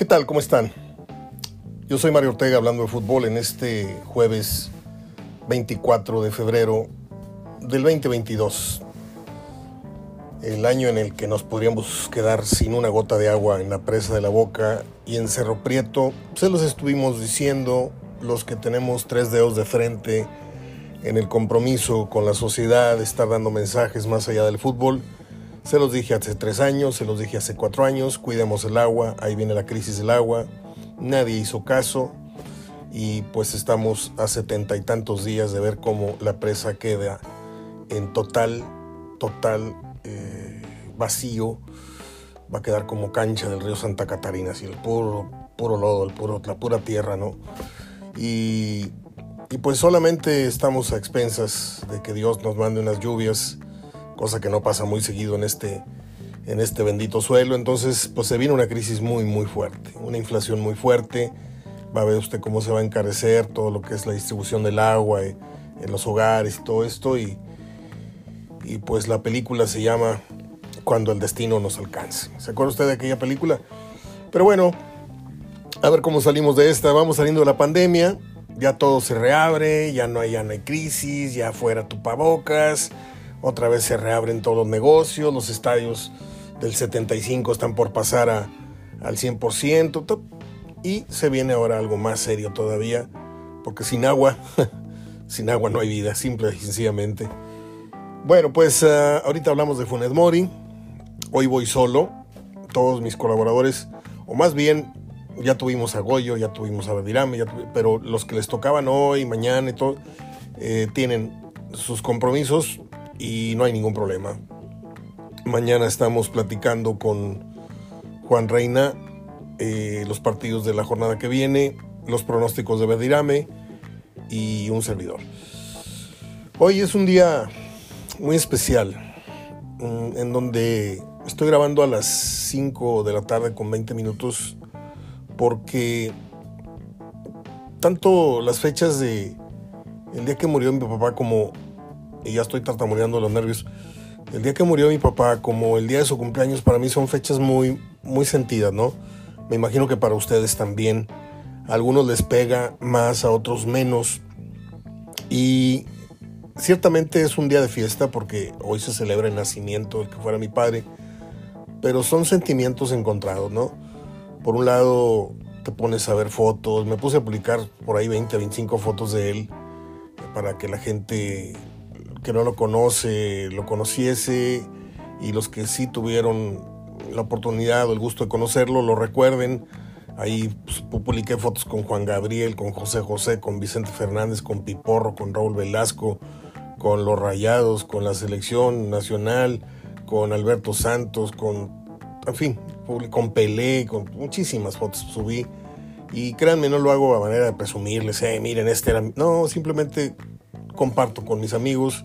¿Qué tal? ¿Cómo están? Yo soy Mario Ortega hablando de fútbol en este jueves 24 de febrero del 2022. El año en el que nos podríamos quedar sin una gota de agua en la presa de la boca y en Cerro Prieto, se los estuvimos diciendo los que tenemos tres dedos de frente en el compromiso con la sociedad, estar dando mensajes más allá del fútbol. Se los dije hace tres años, se los dije hace cuatro años, cuidemos el agua, ahí viene la crisis del agua, nadie hizo caso y pues estamos a setenta y tantos días de ver cómo la presa queda en total, total eh, vacío, va a quedar como cancha del río Santa Catarina, así el puro, puro lodo, el puro, la pura tierra, ¿no? Y, y pues solamente estamos a expensas de que Dios nos mande unas lluvias, cosa que no pasa muy seguido en este, en este bendito suelo. Entonces, pues se viene una crisis muy, muy fuerte, una inflación muy fuerte. Va a ver usted cómo se va a encarecer todo lo que es la distribución del agua eh, en los hogares y todo esto. Y, y pues la película se llama Cuando el destino nos alcance. ¿Se acuerda usted de aquella película? Pero bueno, a ver cómo salimos de esta. Vamos saliendo de la pandemia. Ya todo se reabre, ya no hay, ya no hay crisis, ya fuera pavocas Otra vez se reabren todos los negocios, los estadios del 75 están por pasar al 100%. Y se viene ahora algo más serio todavía, porque sin agua, sin agua no hay vida, simple y sencillamente. Bueno, pues uh, ahorita hablamos de Funes Mori. Hoy voy solo. Todos mis colaboradores, o más bien ya tuvimos a Goyo, ya tuvimos a Verdirame, pero los que les tocaban hoy, mañana y todo, eh, tienen sus compromisos y no hay ningún problema. Mañana estamos platicando con Juan Reina eh, los partidos de la jornada que viene, los pronósticos de Verdirame y un servidor. Hoy es un día muy especial mm, en donde estoy grabando a las 5 de la tarde con 20 minutos porque tanto las fechas de el día que murió mi papá como y ya estoy tartamudeando los nervios. El día que murió mi papá como el día de su cumpleaños para mí son fechas muy muy sentidas no me imagino que para ustedes también. A algunos les pega más a otros menos. Y ciertamente es un día de fiesta porque hoy se celebra el nacimiento del que fuera mi padre pero son sentimientos encontrados no por un lado, te pones a ver fotos. Me puse a publicar por ahí 20, 25 fotos de él para que la gente que no lo conoce lo conociese y los que sí tuvieron la oportunidad o el gusto de conocerlo lo recuerden. Ahí pues, publiqué fotos con Juan Gabriel, con José José, con Vicente Fernández, con Piporro, con Raúl Velasco, con los Rayados, con la selección nacional, con Alberto Santos, con, en fin, con Pelé, con muchísimas fotos subí. Y créanme, no lo hago a manera de presumirles, eh, miren, este era... No, simplemente comparto con mis amigos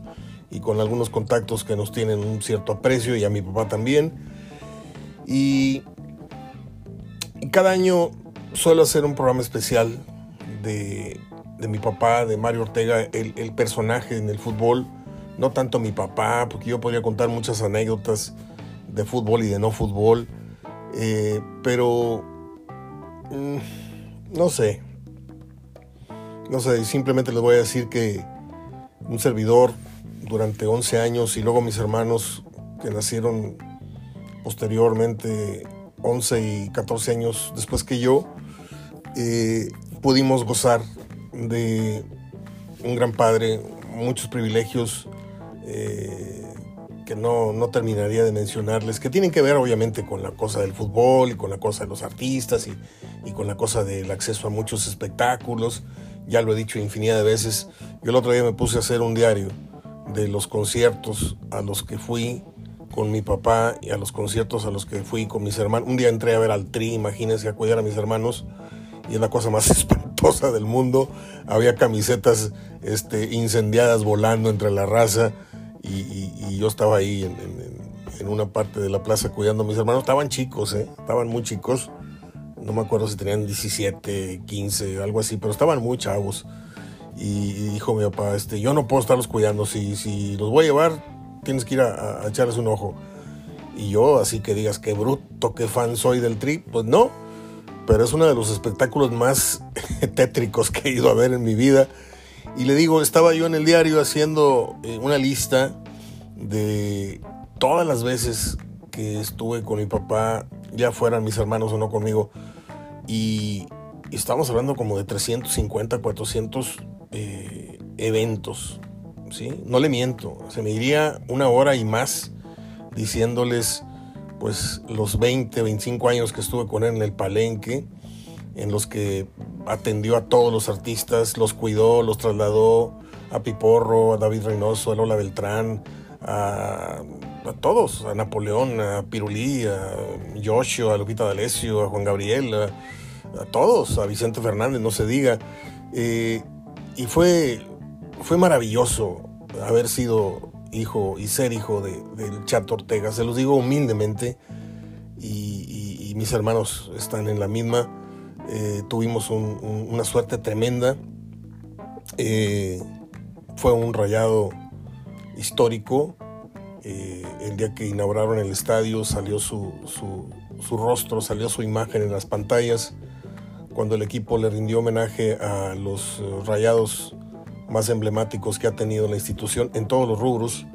y con algunos contactos que nos tienen un cierto aprecio y a mi papá también. Y, cada año suelo hacer un programa especial de, de mi papá, de Mario Ortega, el, personaje en el fútbol. No tanto mi papá, porque yo podría contar muchas anécdotas de fútbol y de no fútbol. Eh, pero mm, no sé. No sé, simplemente les voy a decir que un servidor durante 11 años y luego mis hermanos que nacieron posteriormente 11 y 14 años después que yo, eh, pudimos gozar de un gran padre, muchos privilegios. Eh, que no, no, terminaría de mencionarles, que tienen que ver obviamente con la cosa del fútbol y con la cosa de los artistas y, y, con la cosa del acceso a muchos espectáculos. Ya lo he dicho infinidad de veces. Yo el otro día me puse a hacer un diario de los conciertos a los que fui con mi papá y a los conciertos a los que fui con mis hermanos. Un día entré a ver al Tri, imagínense, a cuidar a mis hermanos y es la cosa más espantosa del mundo. Había camisetas este, incendiadas volando entre la raza y, yo estaba ahí en, una parte de la plaza cuidando a mis hermanos. Estaban chicos, ¿eh? estaban muy chicos. No me acuerdo si tenían 17, 15, algo así, pero estaban muy chavos. Y, dijo mi papá, este, yo no puedo estarlos cuidando. Si, si los voy a llevar, tienes que ir a, a echarles un ojo. Y yo, así que digas, qué bruto, qué fan soy del trip, pues no. pero es uno de los espectáculos más tétricos que he ido a ver en mi vida. Y le digo, estaba yo en el diario haciendo eh, una lista de todas las veces que estuve con mi papá, ya fueran mis hermanos o no conmigo, y, estamos hablando como de 350, 400 eh, eventos, ¿sí? No le miento, se me iría una hora y más diciéndoles pues los 20, 25 años que estuve con él en el palenque, en los que atendió a todos los artistas, los cuidó, los trasladó a Piporro, a David Reynoso, a Lola Beltrán, a, todos, a Napoleón, a Pirulí, a Yoshio, a Lupita D'Alessio, a Juan Gabriel, a, todos, a Vicente Fernández, no se diga. Eh, y fue, fue maravilloso haber sido hijo y ser hijo de, del Chato Ortega. Se los digo humildemente y, mis hermanos están en la misma. Eh, tuvimos una suerte tremenda. Eh, fue un rayado histórico. Eh, el día que inauguraron el estadio salió su, su, rostro, salió su imagen en las pantallas. Cuando el equipo le rindió homenaje a los rayados más emblemáticos que ha tenido la institución en todos los rubros,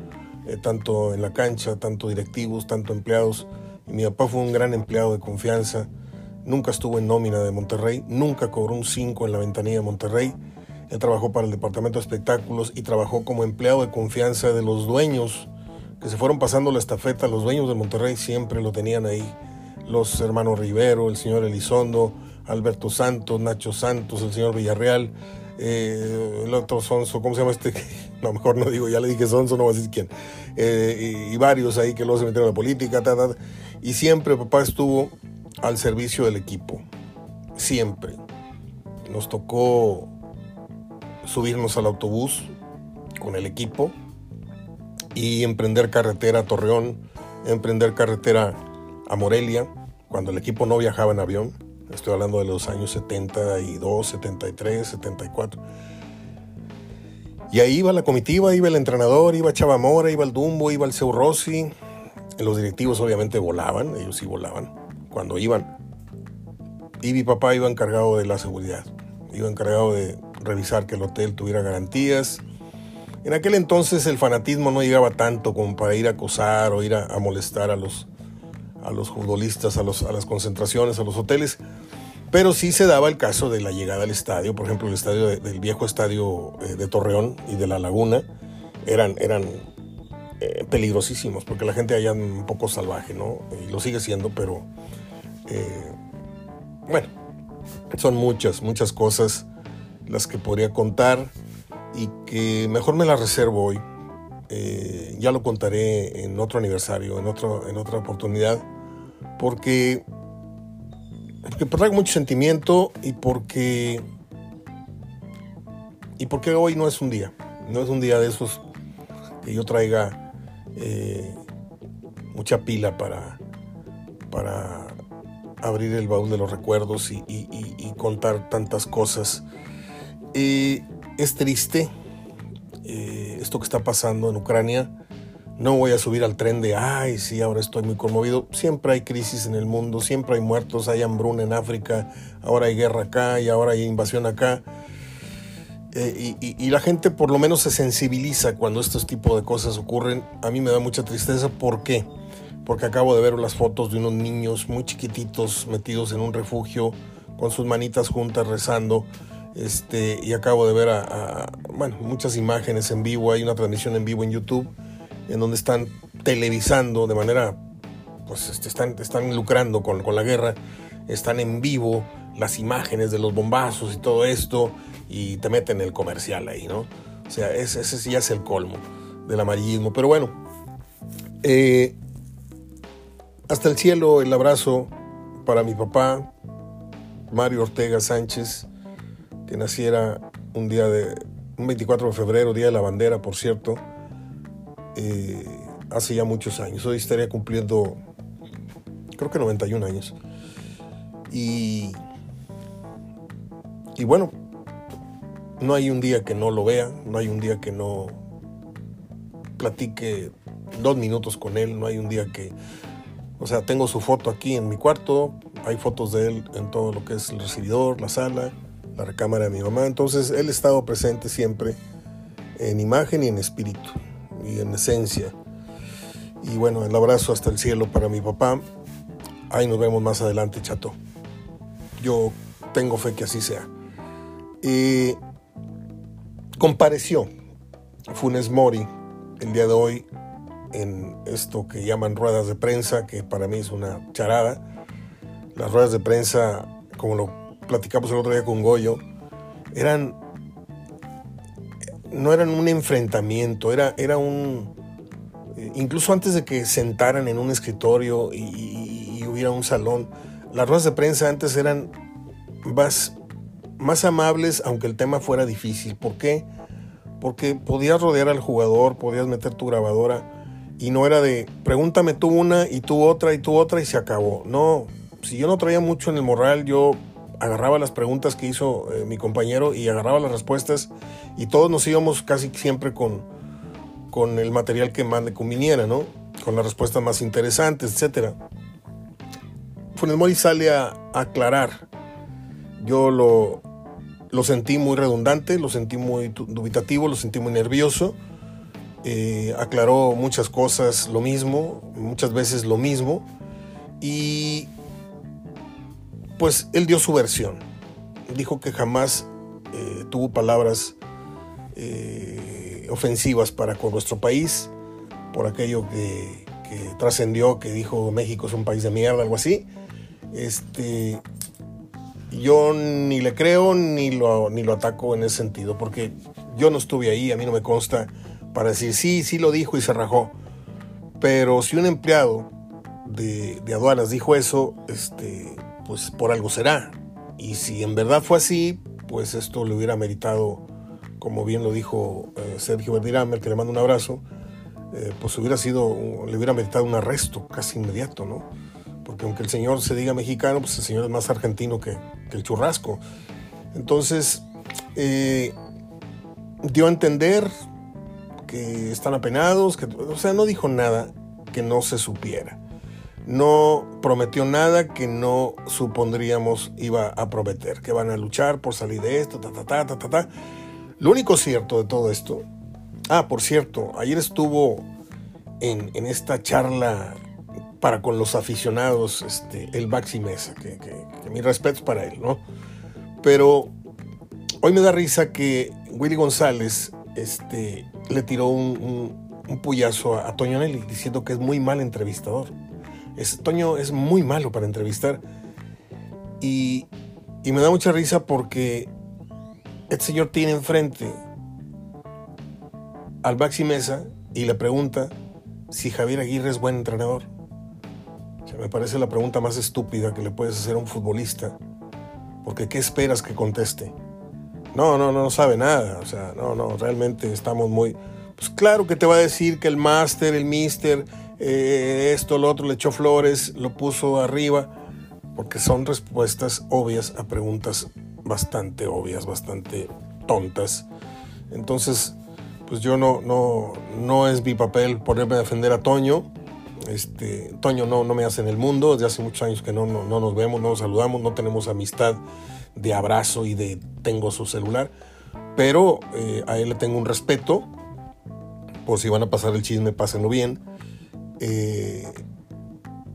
eh, tanto en la cancha, tanto directivos, tanto empleados. Y mi papá fue un gran empleado de confianza, nunca estuvo en nómina de Monterrey, nunca cobró un 5 en la ventanilla de Monterrey. Él trabajó para el departamento de espectáculos y trabajó como empleado de confianza de los dueños que se fueron pasando la estafeta. Los dueños de Monterrey siempre lo tenían ahí. Los hermanos Rivero, el señor Elizondo, Alberto Santos, Nacho Santos, el señor Villarreal, eh, el otro Sonso, ¿cómo se llama este? No, mejor no digo, ya le dije Sonso, no voy a decir quién. Eh, y, varios ahí que luego se metieron en la política, y siempre papá estuvo al servicio del equipo, siempre. Nos tocó subirnos al autobús con el equipo y emprender carretera a Torreón, emprender carretera a Morelia, cuando el equipo no viajaba en avión Estoy hablando de los años 72, 73, 74. Y ahí iba la comitiva, iba el entrenador, iba Chavamora, iba el Dumbo, iba el Seu Rossi. Los directivos obviamente volaban, ellos sí volaban cuando iban. Y mi papá iba encargado de la seguridad, iba encargado de revisar que el hotel tuviera garantías. En aquel entonces el fanatismo no llegaba tanto como para ir a acosar o ir a molestar a los, a los futbolistas, a, los, a las concentraciones, a los hoteles, pero sí se daba el caso de la llegada al estadio, por ejemplo, el estadio del viejo estadio eh, de Torreón y de La Laguna, eran, eran eh, peligrosísimos, porque la gente allá un poco salvaje, ¿no? Y lo sigue siendo, pero eh, bueno, son muchas, muchas cosas las que podría contar y que mejor me las reservo hoy eh, ya lo contaré en otro aniversario, en, otro, en otra oportunidad, porque, porque traigo mucho sentimiento y porque, y porque hoy no es un día, no es un día de esos que yo traiga eh, mucha pila para, para abrir el baúl de los recuerdos y, contar tantas cosas. Eh, es triste eh, esto que está pasando en Ucrania. No voy a subir al tren de, ay, sí, ahora estoy muy conmovido. Siempre hay crisis en el mundo, siempre hay muertos, hay hambruna en África, ahora hay guerra acá y ahora hay invasión acá. Eh, y, la gente por lo menos se sensibiliza cuando estos tipos de cosas ocurren. A mí me da mucha tristeza. ¿Por qué? Porque acabo de ver las fotos de unos niños muy chiquititos metidos en un refugio con sus manitas juntas rezando. Este, y acabo de ver a, bueno, muchas imágenes en vivo, hay una transmisión en vivo en YouTube en donde están televisando de manera, pues este, están, están lucrando con, con la guerra, están en vivo las imágenes de los bombazos y todo esto y te meten el comercial ahí, ¿no? O sea, ese, ese ya es el colmo del amarillismo. Pero bueno, eh, hasta el cielo el abrazo para mi papá, Mario Ortega Sánchez, que naciera un día de, un 24 de febrero, Día de la Bandera, por cierto, eh, hace ya muchos años. Hoy estaría cumpliendo, creo que 91 años. Y, y bueno, no hay un día que no lo vea, no hay un día que no platique dos minutos con él, no hay un día que O sea, tengo su foto aquí en mi cuarto, hay fotos de él en todo lo que es el recibidor, la sala, la recámara de mi mamá. Entonces, él estado presente siempre en imagen y en espíritu y en esencia. Y bueno, el abrazo hasta el cielo para mi papá. Ahí nos vemos más adelante, chato. Yo tengo fe que así sea. Y compareció Funes Mori el día de hoy en esto que llaman ruedas de prensa, que para mí es una charada. Las ruedas de prensa, como lo platicamos el otro día con Goyo, eran no eran un enfrentamiento, era, era un incluso antes de que sentaran en un escritorio y, y hubiera un salón, las ruedas de prensa antes eran más, más amables, aunque el tema fuera difícil. ¿Por qué? Porque podías rodear al jugador, podías meter tu grabadora y no era de pregúntame tú una y tú otra y tú otra y se acabó. No, si yo no traía mucho en el morral, yo agarraba las preguntas que hizo eh, mi compañero y agarraba las respuestas y todos nos íbamos casi siempre con, con el material que más le conviniera, ¿no? Con las respuestas más interesantes, etc. Funes Mori sale a aclarar yo lo, lo sentí muy redundante, lo sentí muy dubitativo, lo sentí muy nervioso. Eh, aclaró muchas cosas lo mismo, muchas veces lo mismo. Y pues él dio su versión. Dijo que jamás eh, tuvo palabras eh, ofensivas para con nuestro país, por aquello que, trascendió, que dijo México es un país de mierda, algo así. Este, yo ni le creo ni lo, ni lo ataco en ese sentido, porque yo no estuve ahí, a mí no me consta para decir, sí, sí lo dijo y se rajó. Pero si un empleado de, de aduanas dijo eso, este, pues por algo será. Y si en verdad fue así, pues esto le hubiera meritado, como bien lo dijo eh, Sergio Verdiramer, que le mando un abrazo, eh, pues hubiera sido, le hubiera meritado un arresto casi inmediato, ¿no? porque aunque el señor se diga mexicano, pues el señor es más argentino que, el churrasco. Entonces, eh, dio a entender que están apenados, que, o sea, no dijo nada que no se supiera. No prometió nada que no supondríamos iba a prometer, que van a luchar por salir de esto, ta, ta, ta, ta, ta, ta. Lo único cierto de todo esto, ah, por cierto, ayer estuvo en, en esta charla para con los aficionados este, el Baxi Mesa, que, que, mi respeto para él, ¿no? Pero hoy me da risa que Willy González este, le tiró un, un, puyazo a, Toño Nelly diciendo que es muy mal entrevistador. Es, Toño es muy malo para entrevistar. Y, y me da mucha risa porque este señor tiene enfrente al Baxi Mesa y le pregunta si Javier Aguirre es buen entrenador me parece la pregunta más estúpida que le puedes hacer a un futbolista. Porque ¿qué esperas que conteste? No, no, no sabe nada. O sea, no, no, realmente estamos muy... Pues claro que te va a decir que el máster, el mister, eh, esto, lo otro, le echó flores, lo puso arriba, porque son respuestas obvias a preguntas bastante obvias, bastante tontas. Entonces, pues yo no, no, no es mi papel ponerme a defender a Toño. Este, Toño no, no me hace en el mundo, desde hace muchos años que no, no, nos vemos, no nos saludamos, no tenemos amistad de abrazo y de tengo su celular, pero eh, a él le tengo un respeto, por si van a pasar el chisme, pásenlo bien, eh,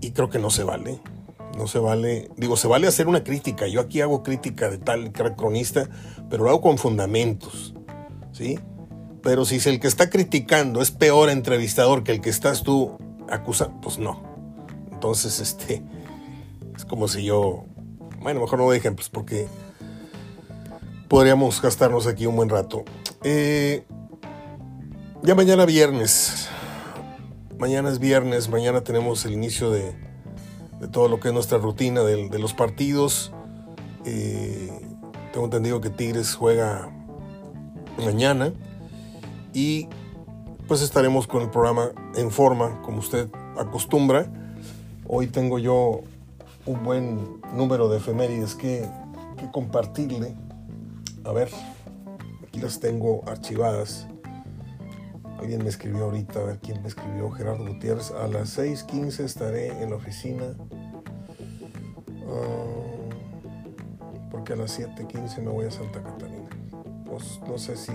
y creo que no se vale, no se vale, digo, se vale hacer una crítica, yo aquí hago crítica de tal cronista, pero lo hago con fundamentos, ¿sí? Pero si es el que está criticando es peor entrevistador que el que estás tú acusa, pues no. Entonces, este, es como si yo, bueno, mejor no dejen, pues porque podríamos gastarnos aquí un buen rato. Eh, ya mañana viernes, mañana es viernes, mañana tenemos el inicio de, de todo lo que es nuestra rutina de, de los partidos. Eh, tengo entendido que Tigres juega mañana y pues estaremos con el programa en forma, como usted acostumbra. Hoy tengo yo un buen número de efemérides que, compartirle. A ver, aquí las tengo archivadas. Alguien me escribió ahorita, a ver quién me escribió, Gerardo Gutiérrez. A las 6.15 estaré en la oficina. Ah, porque a las 7.15 me voy a Santa Catarina. Pues no sé si...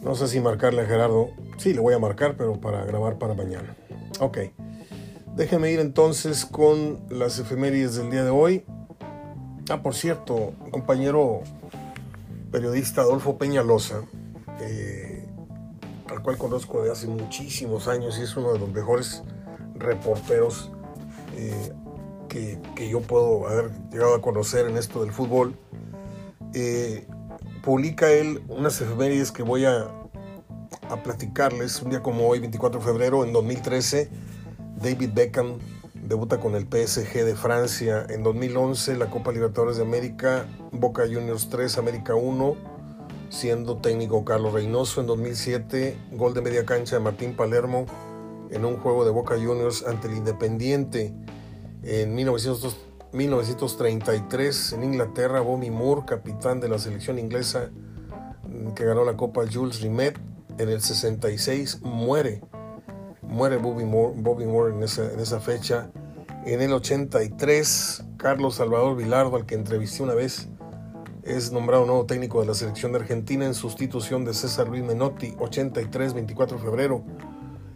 No sé si marcarle a Gerardo. Sí, le voy a marcar, pero para grabar para mañana. Ok. Déjeme ir entonces con las efemérides del día de hoy. Ah, por cierto, compañero periodista Adolfo Peñalosa, eh, al cual conozco de hace muchísimos años y es uno de los mejores reporteros eh, que, yo puedo haber llegado a conocer en esto del fútbol. Eh, publica él unas efemérides que voy a, a platicarles. Un día como hoy, 24 de febrero, en 2013, David Beckham debuta con el PSG de Francia en 2011, la Copa Libertadores de América, Boca Juniors 3, América 1, siendo técnico Carlos Reynoso en 2007, gol de media cancha de Martín Palermo en un juego de Boca Juniors ante el Independiente en 1933 en Inglaterra, Bobby Moore, capitán de la selección inglesa que ganó la Copa Jules Rimet en el 66, muere muere Bobby Moore, en, esa, fecha. En el 83, Carlos Salvador Vilardo, al que entrevisté una vez, es nombrado nuevo técnico de la selección de Argentina en sustitución de César Luis Menotti, 83, 24 de febrero.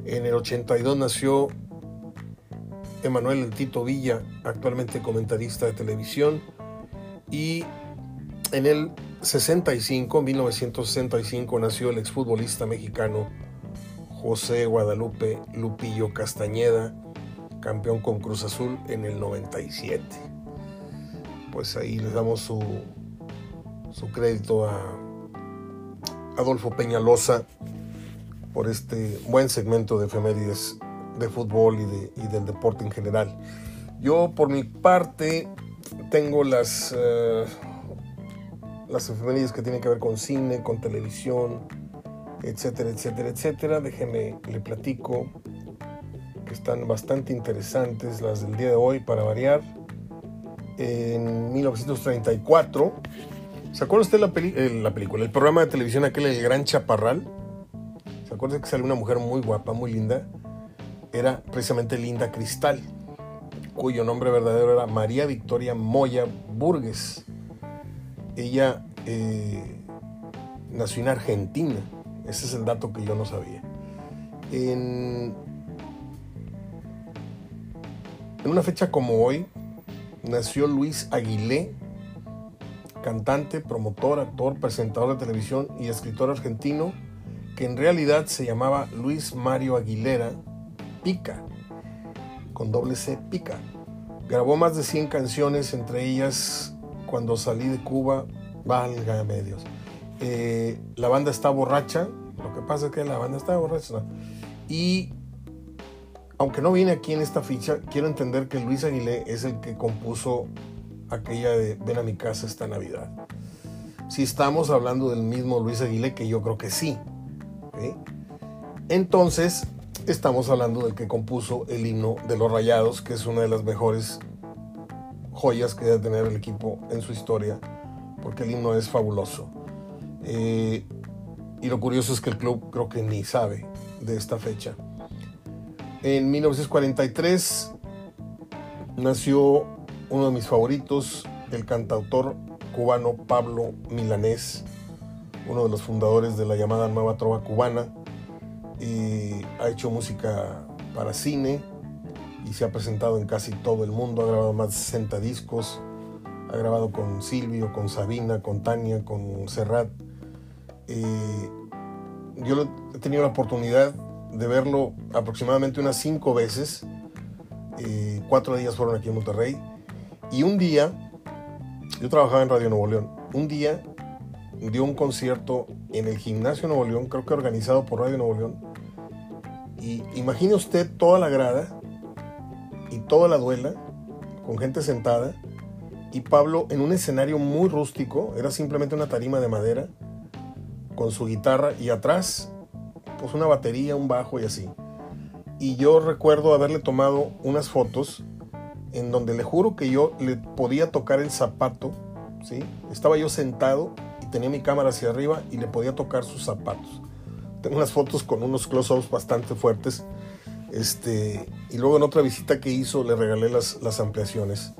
En el 82 nació Emanuel El Tito Villa, actualmente comentarista de televisión. Y en el 65, 1965, nació el exfutbolista mexicano José Guadalupe Lupillo Castañeda, campeón con Cruz Azul en el 97. Pues ahí les damos su, su crédito a Adolfo Peñalosa por este buen segmento de efemérides de fútbol y, de, y del deporte en general. Yo por mi parte tengo las, uh, las efemérides que tienen que ver con cine, con televisión, etcétera, etcétera, etcétera. Déjenme, le platico que están bastante interesantes las del día de hoy para variar. En 1934, ¿se acuerda usted la, eh, la película, el programa de televisión aquel El Gran Chaparral? ¿Se acuerda que salió una mujer muy guapa, muy linda? Era precisamente Linda Cristal, cuyo nombre verdadero era María Victoria Moya Burgues. Ella eh, nació en Argentina ese es el dato que yo no sabía. En, una fecha como hoy, nació Luis Aguilé, cantante, promotor, actor, presentador de televisión y escritor argentino, que en realidad se llamaba Luis Mario Aguilera Pica, con doble C Pica. Grabó más de 100 canciones, entre ellas Cuando salí de Cuba, válgame Dios. Eh, la banda está borracha, lo que pasa es que la banda está borracha. Y aunque no viene aquí en esta ficha, quiero entender que Luis Aguilé es el que compuso aquella de Ven a mi casa esta Navidad. Si estamos hablando del mismo Luis Aguilé, que yo creo que sí. Entonces, estamos hablando del que compuso el himno de los Rayados, que es una de las mejores joyas que debe tener el equipo en su historia, porque el himno es fabuloso. Eh, y lo curioso es que el club creo que ni sabe de esta fecha. En 1943 nació uno de mis favoritos, el cantautor cubano Pablo Milanés, uno de los fundadores de la llamada Nueva Trova Cubana. Y ha hecho música para cine y se ha presentado en casi todo el mundo. Ha grabado más de 60 discos. Ha grabado con Silvio, con Sabina, con Tania, con Serrat yo he tenido la oportunidad de verlo aproximadamente unas cinco veces. Cuatro días fueron aquí en Monterrey. Y un día, yo trabajaba en Radio Nuevo León, un día dio un concierto en el Gimnasio Nuevo León, creo que organizado por Radio Nuevo León. Y imagine usted toda la grada y toda la duela, con gente sentada, y Pablo en un escenario muy rústico, era simplemente una tarima de madera, con su guitarra y atrás pues una batería, un bajo y así. Y yo recuerdo haberle tomado unas fotos en donde le juro que yo le podía tocar el zapato, ¿sí? Estaba yo sentado y tenía mi cámara hacia arriba y le podía tocar sus zapatos. Tengo unas fotos con unos close-ups bastante fuertes. Este, y luego en otra visita que hizo le regalé las, las ampliaciones.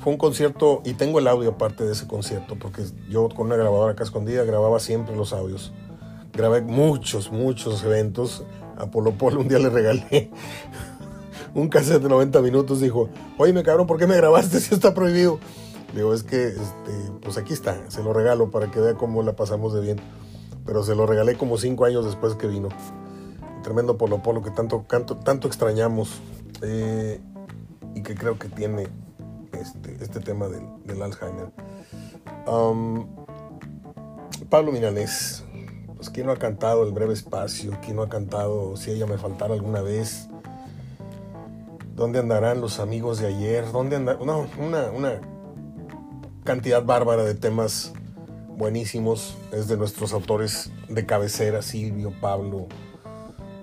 Fue un concierto, y tengo el audio aparte de ese concierto, porque yo con una grabadora acá escondida grababa siempre los audios. Grabé muchos, muchos eventos. A Polo Polo un día le regalé un cassette de 90 minutos. Dijo, oye, me cabrón, ¿por qué me grabaste si está prohibido? Digo, es que, este, pues aquí está, se lo regalo para que vea cómo la pasamos de bien. Pero se lo regalé como cinco años después que vino. tremendo Polo Polo que tanto, tanto, extrañamos eh, y que creo que tiene este, este tema del, Alzheimer. Pablo Milanés, pues quién no ha cantado El breve espacio, quién no ha cantado Si ella me faltara alguna vez, ¿Dónde andarán los amigos de ayer? ¿Dónde andarán? No, una, cantidad bárbara de temas buenísimos. Es de nuestros autores de cabecera, Silvio, Pablo,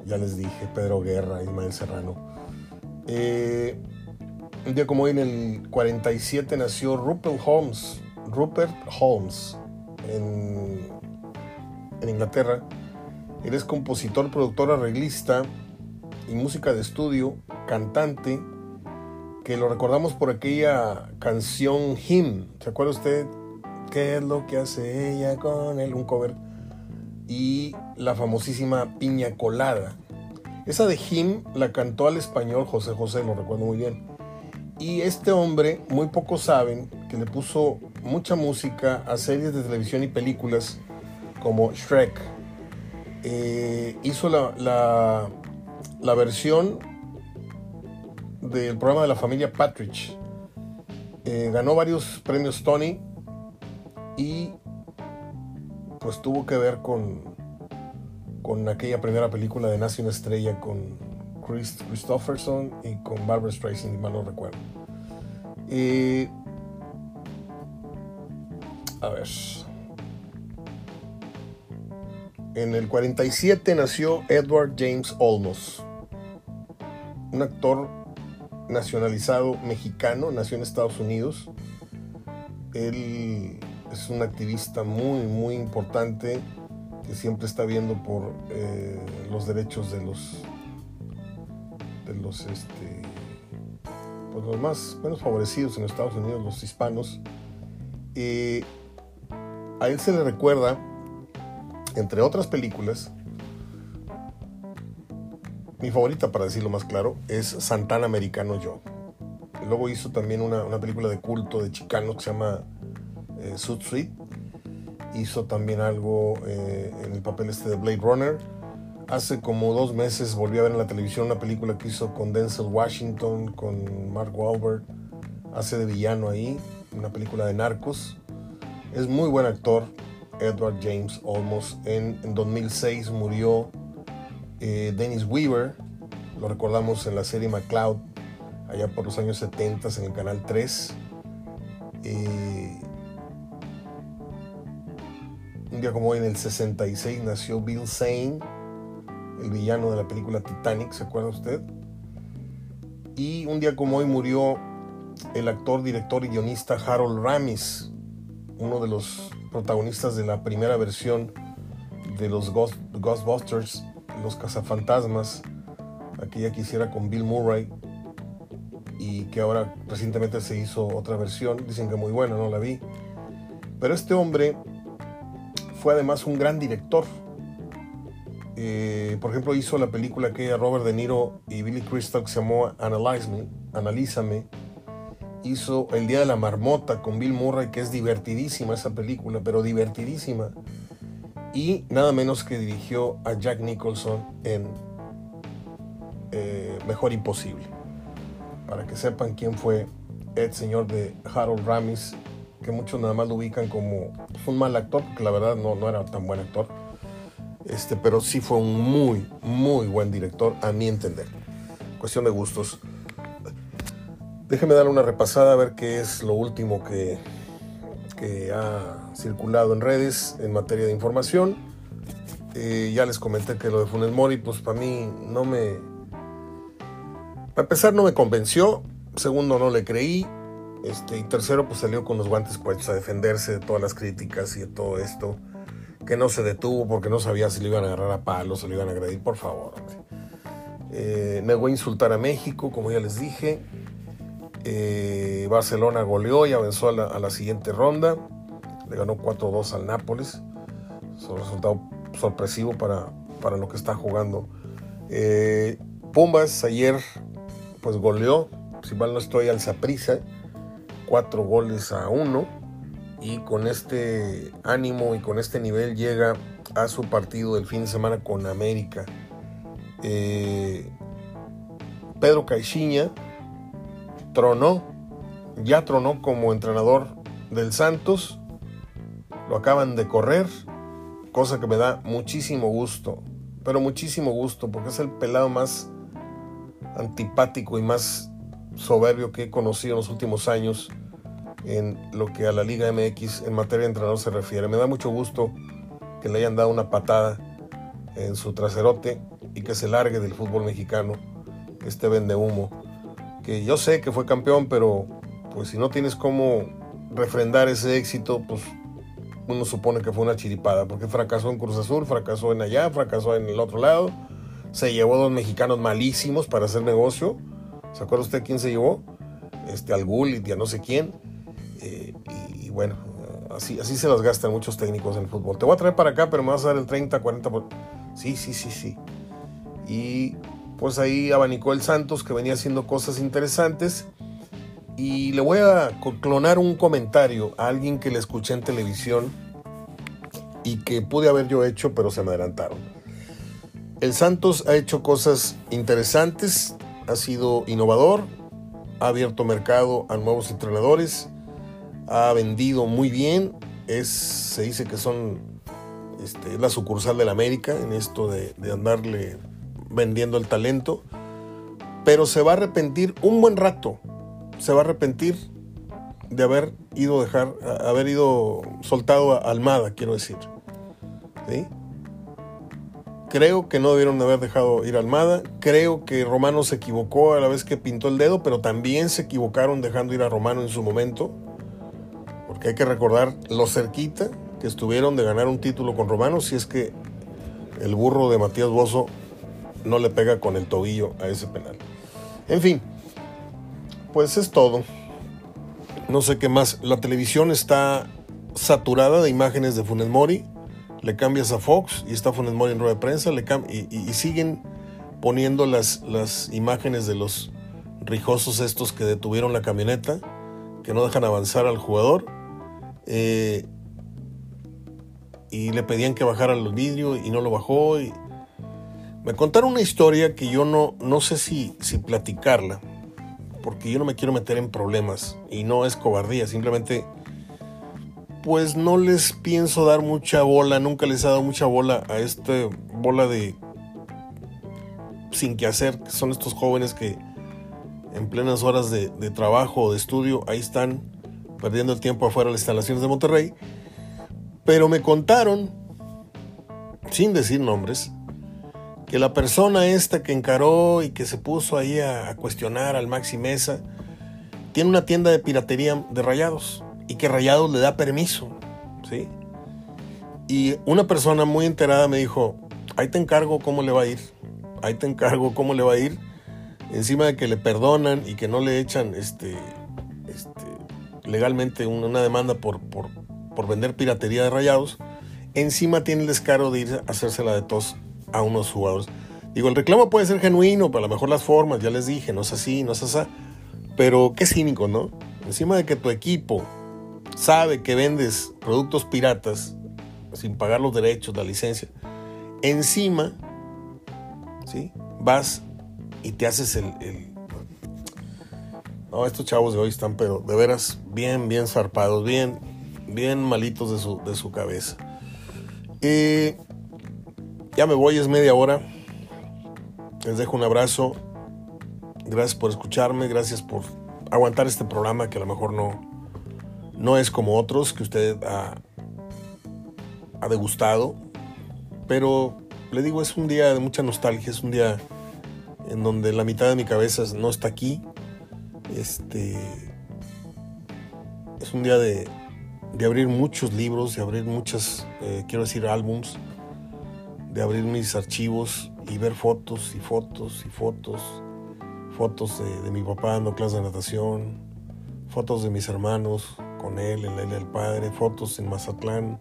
ya les dije, Pedro Guerra, Ismael Serrano. Eh, un día como hoy, en el 47, nació Rupert Holmes, Rupert Holmes, en, en Inglaterra. Él es compositor, productor, arreglista y música de estudio, cantante, que lo recordamos por aquella canción Him. ¿Se acuerda usted? ¿Qué es lo que hace ella con él? Un cover. Y la famosísima Piña Colada. Esa de Him la cantó al español José José, lo recuerdo muy bien. Y este hombre, muy pocos saben, que le puso mucha música a series de televisión y películas como Shrek. Eh, hizo la, la, la versión del programa de la familia Patrick. Eh, ganó varios premios Tony y pues tuvo que ver con, con aquella primera película de Nace una estrella con Chris Christopherson y con Barbara Streisand, mal no recuerdo. a ver. En el 47 nació Edward James Olmos, un actor nacionalizado mexicano, nació en Estados Unidos. Él es un activista muy, muy importante que siempre está viendo por eh, los derechos de los de los este pues los más menos favorecidos en Estados Unidos, los hispanos. a él se le recuerda, entre otras películas, mi favorita, para decirlo más claro, es Santana Americano Joe. Luego hizo también una, película de culto de chicano que se llama eh, Suit Hizo también algo eh, en el papel este de Blade Runner. Hace como dos meses volví a ver en la televisión una película que hizo con Denzel Washington, con Mark Wahlberg. Hace de villano ahí, una película de narcos. Es muy buen actor, Edward James Olmos. En 2006 murió eh, Dennis Weaver, lo recordamos en la serie McCloud, allá por los años 70 en el Canal 3. Eh, un día como hoy, en el 66, nació Bill Zane, el villano de la película Titanic, ¿se acuerda usted? Y un día como hoy murió el actor, director y guionista Harold Ramis, uno de los protagonistas de la primera versión de los Ghostbusters los cazafantasmas, aquella que hiciera con Bill Murray y que ahora recientemente se hizo otra versión, dicen que muy buena, no la vi. Pero este hombre fue además un gran director. Eh, por ejemplo, hizo la película que Robert De Niro y Billy Crystal que se llamó Analyze Me, Analízame. Hizo El Día de la Marmota con Bill Murray, que es divertidísima esa película, pero divertidísima y nada menos que dirigió a Jack Nicholson en eh, Mejor Imposible. Para que sepan quién fue el señor de Harold Ramis, que muchos nada más lo ubican como un mal actor, porque la verdad no, no era tan buen actor. Este, pero sí fue un muy, muy buen director, a mi entender. Cuestión de gustos. Déjenme dar una repasada a ver qué es lo último que, que ha circulado en redes en materia de información. Eh, ya les comenté que lo de Funes Mori, pues para mí no me... Para empezar no me convenció, segundo no le creí, este, y tercero pues salió con los guantes puestos a defenderse de todas las críticas y de todo esto, que no se detuvo porque no sabía si le iban a agarrar a palos, se le iban a agredir, por favor. Eh, negó insultar a México, como ya les dije. Eh, Barcelona goleó y avanzó a la, siguiente ronda. Le ganó 4-2 al Nápoles. Es un resultado sorpresivo para, para lo que está jugando. Eh, Pumbas ayer pues goleó, si mal no estoy, al Saprissa, cuatro goles a uno y con este ánimo y con este nivel llega a su partido del fin de semana con América. Eh, Pedro Caixinha tronó, ya tronó como entrenador del Santos, lo acaban de correr, cosa que me da muchísimo gusto, pero muchísimo gusto, porque es el pelado más antipático y más soberbio que he conocido en los últimos años en lo que a la Liga MX en materia de entrenador se refiere. Me da mucho gusto que le hayan dado una patada en su traserote y que se largue del fútbol mexicano este vende humo. Que yo sé que fue campeón, pero pues si no tienes cómo refrendar ese éxito, pues uno supone que fue una chiripada, porque fracasó en Cruz Azul, fracasó en allá, fracasó en el otro lado, se llevó dos mexicanos malísimos para hacer negocio. ¿Se acuerda usted quién se llevó? Este, al y a no sé quién y, bueno, así, así se las gastan muchos técnicos en el fútbol. Te voy a traer para acá, pero me vas a dar el 30, 40%. Por... Sí, sí, sí, sí. Y pues ahí abanicó el Santos, que venía haciendo cosas interesantes. Y le voy a clonar un comentario a alguien que le escuché en televisión y que pude haber yo hecho, pero se me adelantaron. El Santos ha hecho cosas interesantes, ha sido innovador, ha abierto mercado a nuevos entrenadores ha vendido muy bien. Es, se dice que son este, la sucursal del América en esto de, andarle vendiendo el talento. Pero se va a arrepentir un buen rato. Se va a arrepentir de haber ido dejar, haber ido soltado a Almada, quiero decir. Creo que no debieron de haber dejado ir a Almada. Creo que Romano se equivocó a la vez que pintó el dedo, pero también se equivocaron dejando ir a Romano en su momento hay que recordar lo cerquita que estuvieron de ganar un título con Romanos si es que el burro de Matías Bozo no le pega con el tobillo a ese penal. En fin, pues es todo. No sé qué más. La televisión está saturada de imágenes de Funes Mori. Le cambias a Fox y está Funes Mori en rueda de prensa. Le y, y, siguen poniendo las, las imágenes de los rijosos estos que detuvieron la camioneta, que no dejan avanzar al jugador eh, y le pedían que bajara el vidrio y no lo bajó. Y me contaron una historia que yo no, no sé si, si platicarla, porque yo no me quiero meter en problemas y no es cobardía, simplemente pues no les pienso dar mucha bola, nunca les he dado mucha bola a esta bola de sin que hacer, que son estos jóvenes que en plenas horas de, de trabajo o de estudio, ahí están perdiendo el tiempo afuera de las instalaciones de Monterrey. Pero me contaron, sin decir nombres, que la persona esta que encaró y que se puso ahí a, cuestionar al Maxi Mesa, tiene una tienda de piratería de rayados y que Rayados le da permiso, ¿sí? Y una persona muy enterada me dijo, ahí te encargo cómo le va a ir, ahí te encargo cómo le va a ir, encima de que le perdonan y que no le echan este, este legalmente una demanda por, por, vender piratería de rayados, encima tiene el descaro de ir a hacérsela de tos a unos jugadores. Digo, el reclamo puede ser genuino, pero a lo mejor las formas, ya les dije, no es así, no es así. Pero qué cínico, ¿no? Encima de que tu equipo sabe que vendes productos piratas sin pagar los derechos, la licencia, encima, ¿sí? Vas y te haces el no, estos chavos de hoy están, pero de veras, bien, bien zarpados, bien, bien malitos de su, de su cabeza. Y ya me voy, es media hora. Les dejo un abrazo. Gracias por escucharme, gracias por aguantar este programa que a lo mejor no, no es como otros que usted ha, ha degustado. Pero le digo, es un día de mucha nostalgia, es un día en donde la mitad de mi cabeza no está aquí este es un día de, de abrir muchos libros, de abrir muchas, eh, quiero decir, álbums, de abrir mis archivos y ver fotos y fotos y fotos, fotos de, mi papá dando clases de natación, fotos de mis hermanos con él en la isla del padre, fotos en Mazatlán,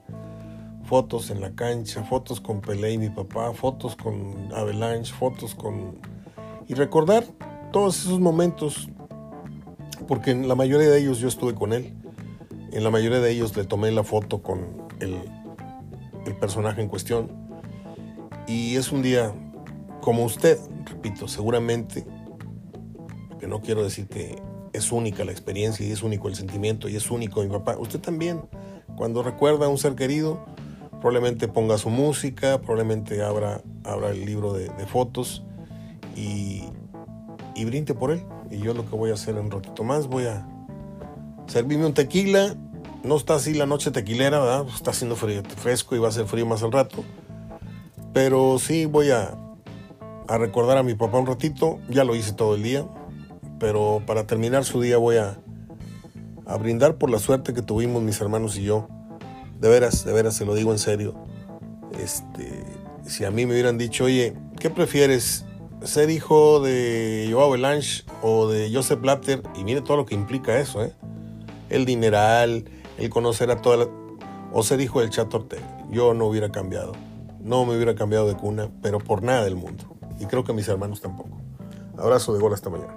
fotos en la cancha, fotos con Pelé y mi papá, fotos con Avalanche, fotos con... Y recordar todos esos momentos, porque en la mayoría de ellos yo estuve con él, en la mayoría de ellos le tomé la foto con el, el personaje en cuestión. Y es un día como usted, repito, seguramente, que no quiero decir que es única la experiencia y es único el sentimiento y es único mi papá, usted también, cuando recuerda a un ser querido, probablemente ponga su música, probablemente abra, abra el libro de, fotos y, y brinde por él. Y yo lo que voy a hacer en un ratito más, voy a servirme un tequila. No está así la noche tequilera. Está haciendo frío, fresco y va a ser frío más al rato. Pero sí voy a, a recordar a mi papá un ratito. Ya lo hice todo el día. Pero para terminar su día voy a, a brindar por la suerte que tuvimos mis hermanos y yo. De veras, de veras, se lo digo en serio. Este, si a mí me hubieran dicho, oye, ¿qué prefieres? ¿Ser hijo de Joao Belange o de Joseph Blatter? Y mire todo lo que implica eso, ¿eh? El dineral, el conocer a toda la... O ser hijo del Chato. Yo no hubiera cambiado. No me hubiera cambiado de cuna, pero por nada del mundo. Y creo que mis hermanos tampoco. Abrazo de gol hasta mañana.